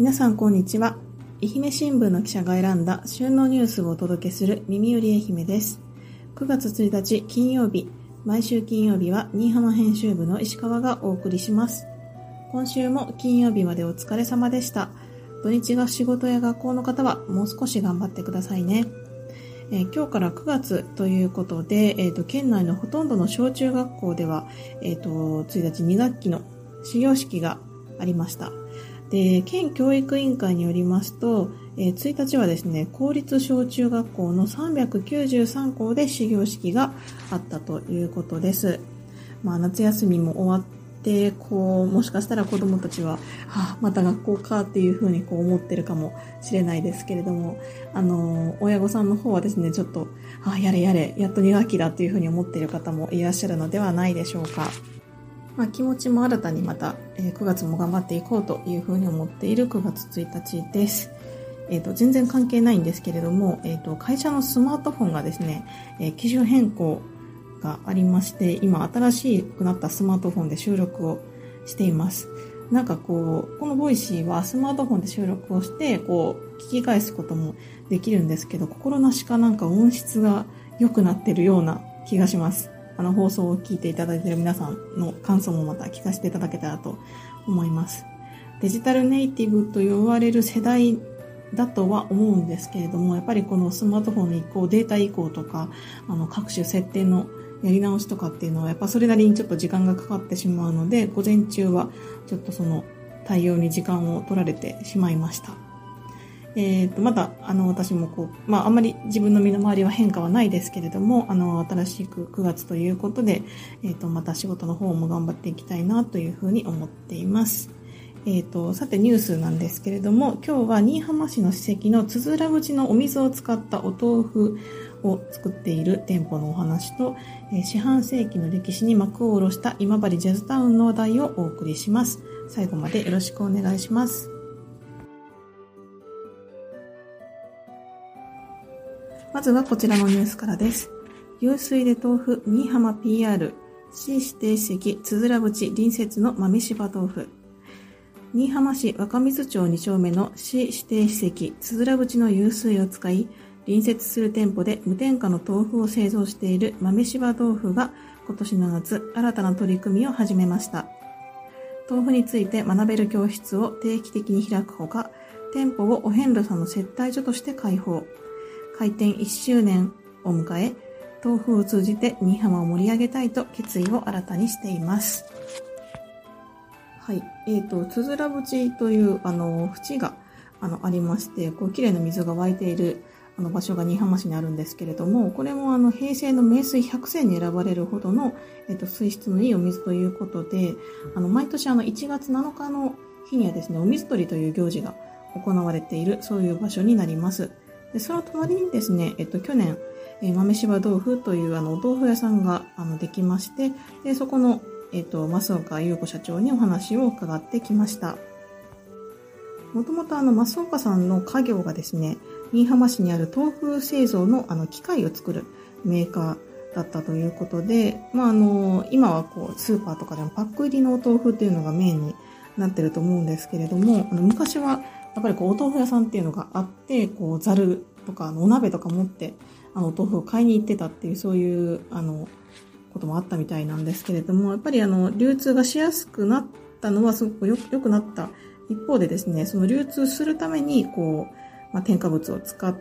皆さんこんにちは。愛媛新聞の記者が選んだ旬のニュースをお届けする耳より愛媛です。9月1日金曜日、毎週金曜日は新居浜編集部の石川がお送りします。今週も金曜日までお疲れ様でした。土日が仕事や学校の方はもう少し頑張ってくださいね。えー、今日から9月ということで、えーと、県内のほとんどの小中学校では、えーと、と1日2学期の始業式がありました。で、県教育委員会によりますと、えー、1日はですね、公立小中学校の393校で始業式があったということです。まあ、夏休みも終わって、こう、もしかしたら子供たちは、はあ、また学校かっていうふうにこう思ってるかもしれないですけれども、あの、親御さんの方はですね、ちょっと、ああ、やれやれ、やっと2学期だっていうふうに思っている方もいらっしゃるのではないでしょうか。まあ、気持ちも新たにまた、え、9月も頑張っていこうというふうに思っている9月1日です。え、ー、と、全然関係ないんですけれども、えっ、ー、と、会社のスマートフォンがですね、えー、機種変更がありまして、今新しくなったスマートフォンで収録をしています。なんかこう、この Voicy はスマートフォンで収録をして、こう、聞き返すこともできるんですけど、心なしかなんか音質が良くなってるような気がします。あの放送を聞いていただいている皆さんの感想もまた聞かせていただけたらと思います。デジタルネイティブと呼ばれる世代だとは思うんですけれども、やっぱりこのスマートフォンの移行、データ移行とか、あの各種設定のやり直しとかっていうのは、やっぱそれなりにちょっと時間がかかってしまうので、午前中はちょっとその対応に時間を取られてしまいました。え、ー、と、まだ、あの、私もこう、まあ、あんまり自分の身の回りは変化はないですけれども、あの、新しく9月ということで、え、ー、と、また仕事の方も頑張っていきたいなというふうに思っています。え、ー、と、さてニュースなんですけれども、今日は新居浜市の史跡のつづら口のお水を使ったお豆腐を作っている店舗のお話と、え四半世紀の歴史に幕を下ろした今治ジャズタウンの話題をお送りします。最後までよろしくお願いします。まずはこちらのニュースからです。湧水で豆腐、新居浜 PR、市指定席、つづら淵隣接の豆柴豆腐。新居浜市若水町2丁目の市指定史跡、つづら淵の湧水を使い、隣接する店舗で無添加の豆腐を製造している豆柴豆腐が今年の夏、新たな取り組みを始めました。豆腐について学べる教室を定期的に開くほか、店舗をお遍路さんの接待所として開放。開店1周年を迎え、豆腐を通じて新居浜を盛り上げたいと決意を新たにしています。はい。えっ、ー、と、つづら淵という、あの、縁が、あの、ありまして、こう、綺麗な水が湧いている、あの、場所が新居浜市にあるんですけれども、これも、あの、平成の名水100選に選ばれるほどの、えっ、ー、と、水質のいいお水ということで、あの、毎年、あの、1月7日の日にはですね、お水取りという行事が行われている、そういう場所になります。で、その隣にですね、えっと、去年、えー、豆柴豆腐というあの、お豆腐屋さんが、あの、できまして、で、そこの、えっと、増岡優子社長にお話を伺ってきました。もともとあの、増岡さんの家業がですね、新居浜市にある豆腐製造のあの、機械を作るメーカーだったということで、まあ、あの、今はこう、スーパーとかでもパック入りのお豆腐っていうのがメインになってると思うんですけれども、あの、昔はやっぱりこう、お豆腐屋さんっていうのがあって、こう、ざるとか、あの、お鍋とか持って、あの、お豆腐を買いに行ってたっていう、そういう、あの、こともあったみたいなんですけれども、やっぱりあの、流通がしやすくなったのはすごく良くなった一方でですね、その流通するために、こう、まあ、添加物を使っ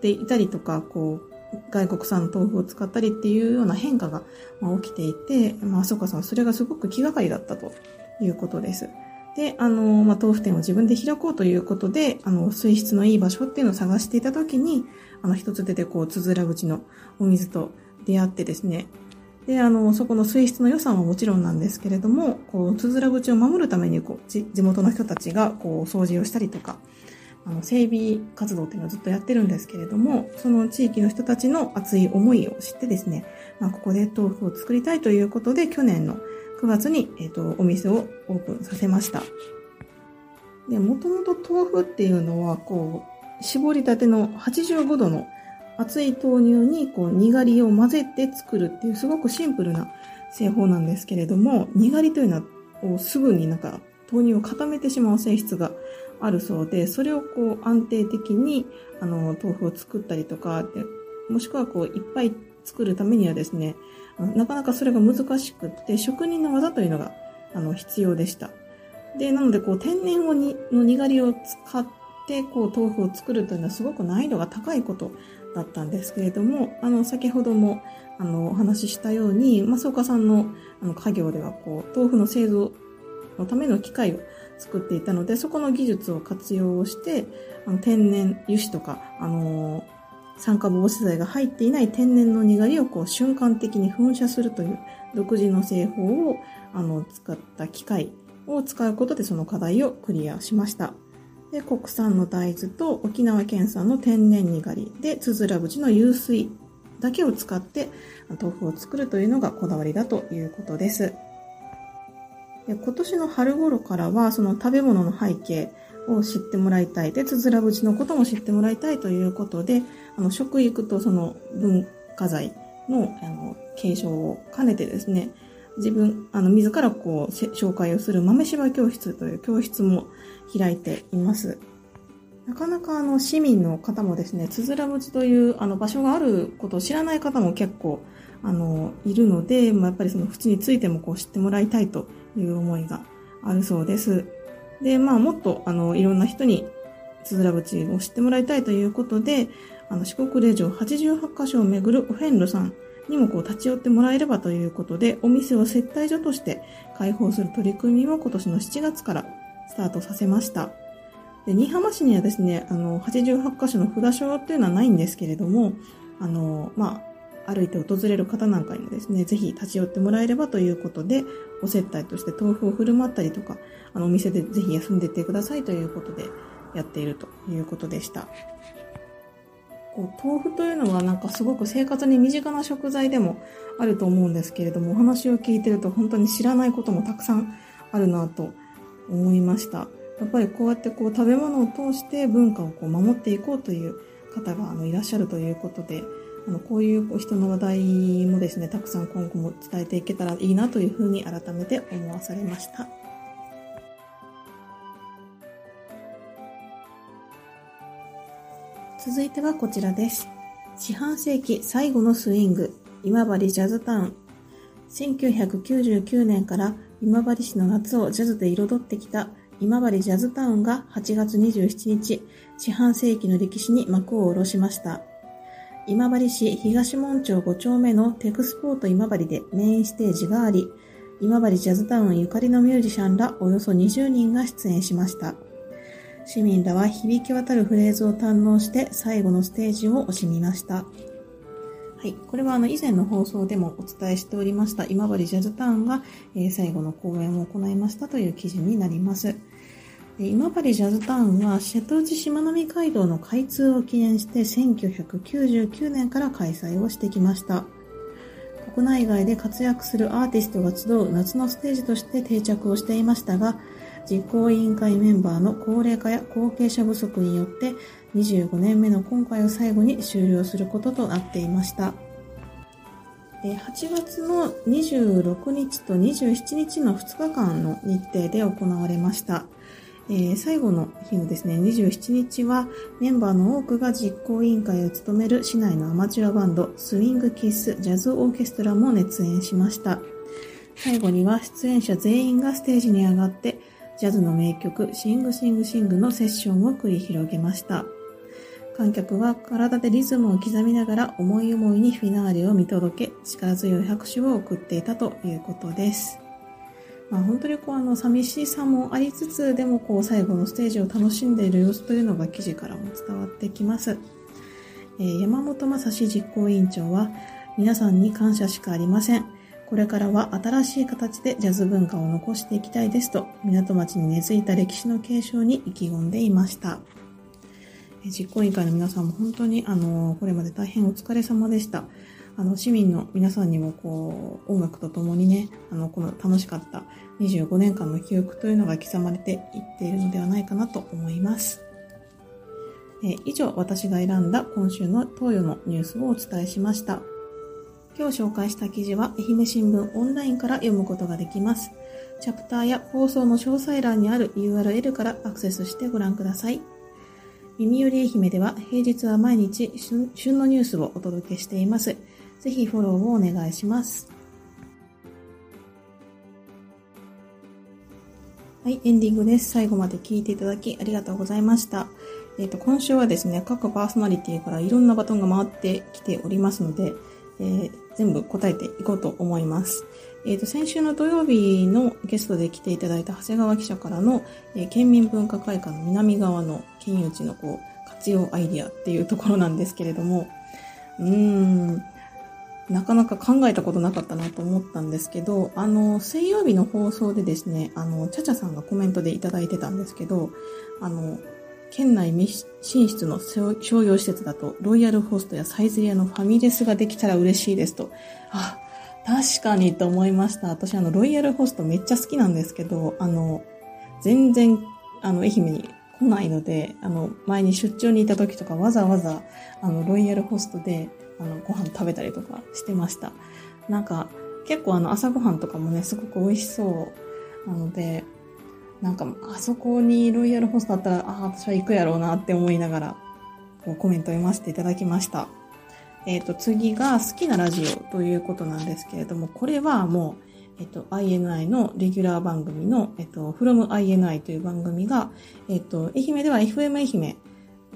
ていたりとか、こう、外国産豆腐を使ったりっていうような変化が起きていて、まあ、あそこさん、それがすごく気がかりだったということです。で、あの、まあ、豆腐店を自分で開こうということで、あの、水質のいい場所っていうのを探していたときに、あの、一つ出てこう、つづら口のお水と出会ってですね、で、あの、そこの水質の予算はもちろんなんですけれども、こう、つづら口を守るために、こう、地元の人たちが、こう、掃除をしたりとか、あの、整備活動っていうのをずっとやってるんですけれども、その地域の人たちの熱い思いを知ってですね、まあ、ここで豆腐を作りたいということで、去年の9月に、えっ、ー、と、お店をオープンさせました。で、もともと豆腐っていうのは、こう、絞りたての85度の熱い豆乳に、こう、にがりを混ぜて作るっていう、すごくシンプルな製法なんですけれども、にがりというのは、すぐになんか、豆乳を固めてしまう性質があるそうで、それをこう安定的にあの豆腐を作ったりとか、もしくはこういっぱい作るためにはですね、なかなかそれが難しくって、職人の技というのがあの必要でした。で、なのでこう天然をにのにがりを使ってこう豆腐を作るというのはすごく難易度が高いことだったんですけれども、あの先ほどもあのお話ししたように、増岡さんのあの家業ではこう豆腐の製造のための機械を作っていたので、そこの技術を活用して、あの天然油脂とか、あのー酸化防止剤が入っていない天然のにがりをこう瞬間的に噴射するという独自の製法をあの使った機械を使うことでその課題をクリアしました。で国産の大豆と沖縄県産の天然にがりでつづら淵の湧水だけを使って豆腐を作るというのがこだわりだということです。で今年の春頃からはその食べ物の背景を知ってもらいたい。で、つづら淵のことも知ってもらいたいということで、あの、食育とその文化財の、あの、継承を兼ねてですね、自分、あの、自らこう、紹介をする豆柴教室という教室も開いています。なかなかあの、市民の方もですね、つづら淵というあの場所があることを知らない方も結構、あの、いるので、まあ、やっぱりその淵についてもこう知ってもらいたいという思いがあるそうです。で、まあ、もっと、あの、いろんな人に、つづら淵を知ってもらいたいということで、あの、四国霊場88カ所を巡るお遍路さんにもこう立ち寄ってもらえればということで、お店を接待所として開放する取り組みを今年の7月からスタートさせました。で、新居浜市にはですね、あの、88カ所の札所っていうのはないんですけれども、あの、まあ、歩いて訪れる方なんかにもですね、ぜひ立ち寄ってもらえればということで、お接待として豆腐を振る舞ったりとか、あの、お店でぜひ休んでいってくださいということでやっているということでした。こう豆腐というのはなんかすごく生活に身近な食材でもあると思うんですけれども、お話を聞いてると本当に知らないこともたくさんあるなと思いました。やっぱりこうやってこう食べ物を通して文化をこう守っていこうという方があのいらっしゃるということで、あのこういう人の話題もですね、たくさん今後も伝えていけたらいいなというふうに改めて思わされました。続いてはこちらです。四半世紀最後のスイング、今治ジャズタウン。1999年から今治市の夏をジャズで彩ってきた今治ジャズタウンが8月27日、四半世紀の歴史に幕を下ろしました。今治市東門町5丁目のテクスポート今治でメインステージがあり、今治ジャズタウンゆかりのミュージシャンらおよそ20人が出演しました。市民らは響き渡るフレーズを堪能して最後のステージを惜しみました。はい。これはあの以前の放送でもお伝えしておりました今治ジャズタウンが、え最後の公演を行いましたという記事になります。今治ジャズタウンは瀬戸内しまなみ海道の開通を記念して1999年から開催をしてきました。国内外で活躍するアーティストが集う夏のステージとして定着をしていましたが、実行委員会メンバーの高齢化や後継者不足によって25年目の今回を最後に終了することとなっていました。8月の26日と27日の2日間の日程で行われました。えー、最後の日のですね、27日はメンバーの多くが実行委員会を務める市内のアマチュアバンドスイングキッスジャズオーケストラも熱演しました。最後には出演者全員がステージに上がってジャズの名曲、シングシングシングのセッションを繰り広げました。観客は体でリズムを刻みながら思い思いにフィナーレを見届け、力強い拍手を送っていたということです。まあ、本当にこうあの寂しさもありつつ、でもこう最後のステージを楽しんでいる様子というのが記事からも伝わってきます。えー、山本正史実行委員長は、皆さんに感謝しかありません。これからは新しい形でジャズ文化を残していきたいですと、港町に根付いた歴史の継承に意気込んでいました。実行委員会の皆さんも本当にあの、これまで大変お疲れ様でした。あの、市民の皆さんにもこう、音楽とともにね、あの、この楽しかった25年間の記憶というのが刻まれていっているのではないかなと思います。え以上、私が選んだ今週の東洋のニュースをお伝えしました。今日紹介した記事は愛媛新聞オンラインから読むことができます。チャプターや放送の詳細欄にある URL からアクセスしてご覧ください。耳より愛媛では平日は毎日旬のニュースをお届けしています。ぜひフォローをお願いします。はい、エンディングです。最後まで聞いていただきありがとうございました。えっ、ー、と、今週はですね、各パーソナリティからいろんなバトンが回ってきておりますので、えー、全部答えていこうと思います。えっ、ー、と、先週の土曜日のゲストで来ていただいた長谷川記者からの、え、県民文化会館の南側の県有地のこう、活用アイディアっていうところなんですけれども、うーん、なかなか考えたことなかったなと思ったんですけど、あの、水曜日の放送でですね、あの、ちゃちゃさんがコメントでいただいてたんですけど、あの、県内密進出の商用施設だと、ロイヤルホストやサイズリアのファミレスができたら嬉しいですと。あ、確かにと思いました。私、あの、ロイヤルホストめっちゃ好きなんですけど、あの、全然、あの、愛媛に来ないので、あの、前に出張にいた時とかわざわざ、あの、ロイヤルホストで、あの、ご飯食べたりとかしてました。なんか、結構あの、朝ごはんとかもね、すごく美味しそうなので、なんか、あそこにロイヤルホストあったら、ああ、私は行くやろうなって思いながら、こうコメント読ませていただきました。えっ、ー、と、次が好きなラジオということなんですけれども、これはもう、えっ、と、INI のレギュラー番組の、えっ、と、from INI という番組が、えっ、と、愛媛では FM 愛媛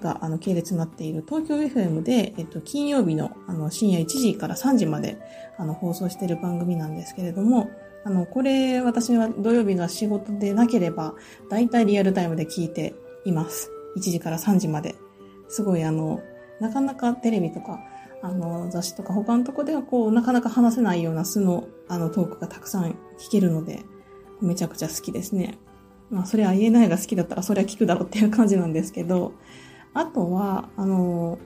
が、あの、系列になっている東京 FM で、えっと、金曜日の、あの、深夜1時から3時まで、あの、放送している番組なんですけれども、あの、これ、私は土曜日が仕事でなければ、だいたいリアルタイムで聞いています。1時から3時まで。すごい、あの、なかなかテレビとか、あの、雑誌とか他のとこではこう、なかなか話せないような素の、あの、トークがたくさん聞けるので、めちゃくちゃ好きですね。まあ、それは言えないが好きだったら、それは聞くだろうっていう感じなんですけど、あとは、あの、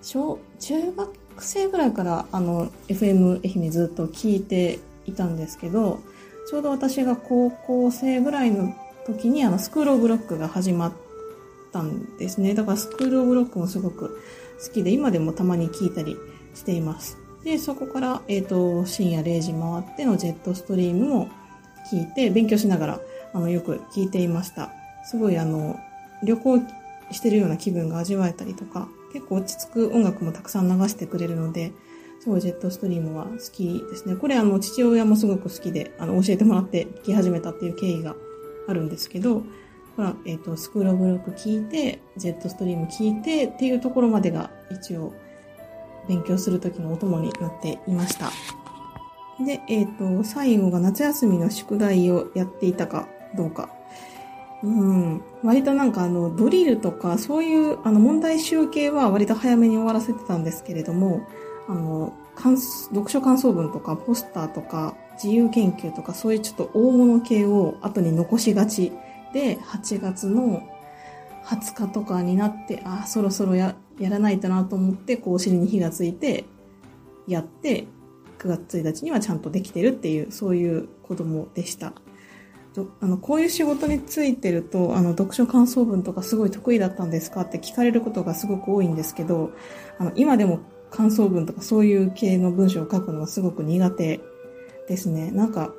小、中学生ぐらいから、あの、FM 愛媛ずっと聞いていたんですけど、ちょうど私が高校生ぐらいの時に、あの、スクールオブロックが始まったんですね。だからスクールオブロックもすごく好きで、今でもたまに聞いたりしています。で、そこから、えっ、ー、と、深夜0時回ってのジェットストリームも聞いて、勉強しながら、あの、よく聞いていました。すごい、あの、旅行してるような気分が味わえたりとか、結構落ち着く音楽もたくさん流してくれるので、すごいジェットストリームは好きですね。これあの、父親もすごく好きで、あの、教えてもらって聴き始めたっていう経緯があるんですけど、ほら、えっ、ー、と、スクールオブロック聞いて、ジェットストリーム聞いてっていうところまでが一応勉強するときのお供になっていました。で、えっ、ー、と、最後が夏休みの宿題をやっていたかどうかうん。割となんかあの、ドリルとか、そういうあの問題集計は割と早めに終わらせてたんですけれども、あの、読書感想文とか、ポスターとか、自由研究とか、そういうちょっと大物系を後に残しがちで、8月の20日とかになって、あ、そろそろや、やらないとなと思って、こう、お尻に火がついて、やって、9月1日にはちゃんとできてるっていう、そういう子供でした。あの、こういう仕事についてると、あの、読書感想文とかすごい得意だったんですかって聞かれることがすごく多いんですけど、あの、今でも感想文とかそういう系の文章を書くのはすごく苦手ですね。なんか、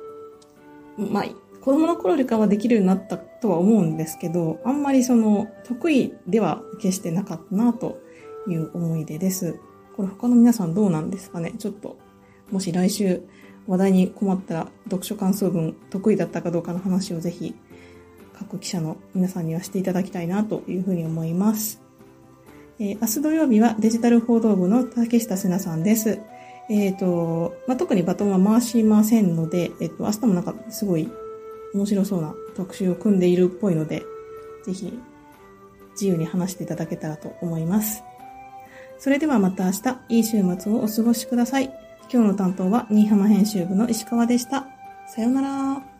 まあ、子供の頃よりかはできるようになったとは思うんですけど、あんまりその、得意では決してなかったなという思い出です。これ他の皆さんどうなんですかね？ちょっと、もし来週、話題に困ったら読書感想文得意だったかどうかの話をぜひ各記者の皆さんにはしていただきたいなというふうに思います。えー、明日土曜日はデジタル報道部の竹下瀬奈さんです。えっ、ー、と、まあ、特にバトンは回しませんので、えっ、ー、と、明日もなんかすごい面白そうな特集を組んでいるっぽいので、ぜひ自由に話していただけたらと思います。それではまた明日、いい週末をお過ごしください。今日の担当は新居浜編集部の石川でした。さようなら。